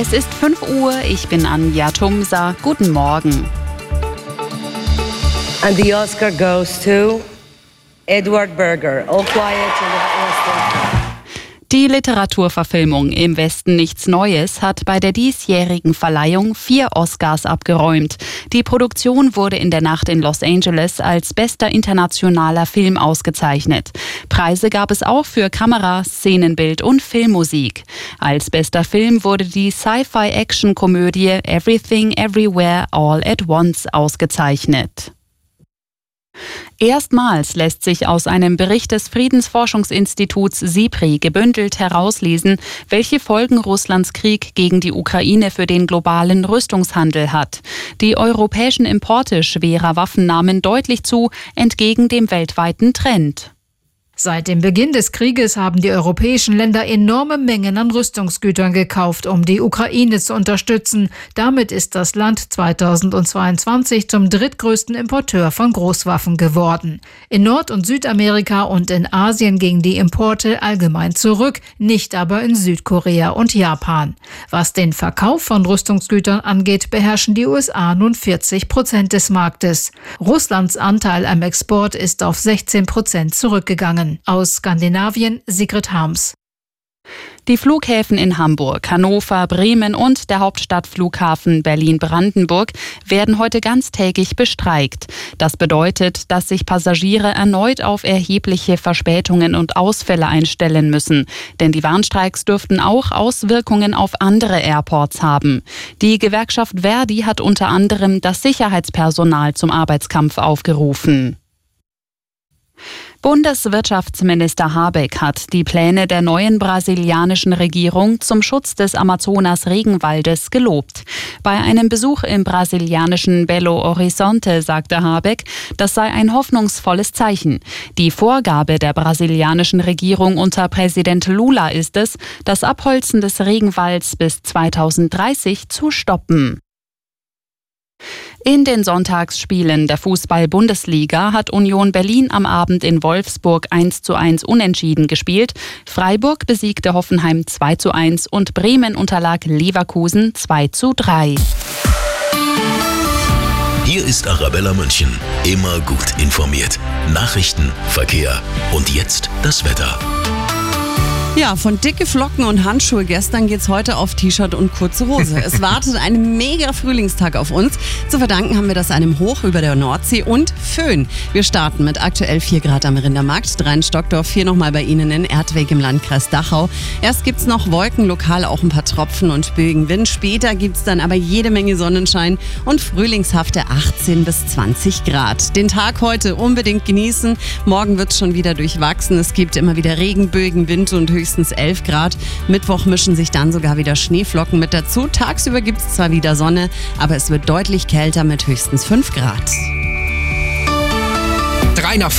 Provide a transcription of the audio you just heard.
Es ist 5 Uhr, ich bin Anja Tumsa. Guten Morgen. And the Oscar goes to Edward Berger. All quiet in the Western Die Literaturverfilmung Im Westen nichts Neues hat bei der diesjährigen Verleihung vier Oscars abgeräumt. Die Produktion wurde in der Nacht in Los Angeles als bester internationaler Film ausgezeichnet. Preise gab es auch für Kamera, Szenenbild und Filmmusik. Als bester Film wurde die Sci-Fi-Action-Komödie Everything Everywhere All at Once ausgezeichnet. Erstmals lässt sich aus einem Bericht des Friedensforschungsinstituts SIPRI gebündelt herauslesen, welche Folgen Russlands Krieg gegen die Ukraine für den globalen Rüstungshandel hat. Die europäischen Importe schwerer Waffen nahmen deutlich zu, entgegen dem weltweiten Trend. Seit dem Beginn des Krieges haben die europäischen Länder enorme Mengen an Rüstungsgütern gekauft, um die Ukraine zu unterstützen. Damit ist das Land 2022 zum drittgrößten Importeur von Großwaffen geworden. In Nord- und Südamerika und in Asien gingen die Importe allgemein zurück, nicht aber in Südkorea und Japan. Was den Verkauf von Rüstungsgütern angeht, beherrschen die USA nun 40 Prozent des Marktes. Russlands Anteil am Export ist auf 16 Prozent zurückgegangen. Aus Skandinavien Sigrid Harms. Die Flughäfen in Hamburg, Hannover, Bremen und der Hauptstadtflughafen Berlin-Brandenburg werden heute ganztägig bestreikt. Das bedeutet, dass sich Passagiere erneut auf erhebliche Verspätungen und Ausfälle einstellen müssen. Denn die Warnstreiks dürften auch Auswirkungen auf andere Airports haben. Die Gewerkschaft Verdi hat unter anderem das Sicherheitspersonal zum Arbeitskampf aufgerufen. Bundeswirtschaftsminister Habeck hat die Pläne der neuen brasilianischen Regierung zum Schutz des Amazonas-Regenwaldes gelobt. Bei einem Besuch im brasilianischen Belo Horizonte sagte Habeck, das sei ein hoffnungsvolles Zeichen. Die Vorgabe der brasilianischen Regierung unter Präsident Lula ist es, das Abholzen des Regenwalds bis 2030 zu stoppen. In den Sonntagsspielen der Fußball-Bundesliga hat Union Berlin am Abend in Wolfsburg 1 zu 1 unentschieden gespielt. Freiburg besiegte Hoffenheim 2 zu 1 und Bremen unterlag Leverkusen 2 zu 3. Hier ist Arabella München. Immer gut informiert. Nachrichten, Verkehr und jetzt das Wetter. Ja, von dicke Flocken und Handschuhe gestern geht's heute auf T-Shirt und kurze Hose. Es wartet ein mega Frühlingstag auf uns. Zu verdanken haben wir das einem Hoch über der Nordsee und Föhn. Wir starten mit aktuell 4 Grad am Rindermarkt, 3 in Stockdorf, 4 nochmal bei Ihnen in Erdweg im Landkreis Dachau. Erst gibt's noch Wolken, lokal auch ein paar Tropfen und böigen Wind. Später gibt's dann aber jede Menge Sonnenschein und frühlingshafte 18 bis 20 Grad. Den Tag heute unbedingt genießen. Morgen wird's schon wieder durchwachsen. Es gibt immer wieder Regenbögen, Wind und höchstens 11 Grad. Mittwoch mischen sich dann sogar wieder Schneeflocken mit dazu. Tagsüber gibt es zwar wieder Sonne, aber es wird deutlich kälter mit höchstens 5 Grad. Drei nach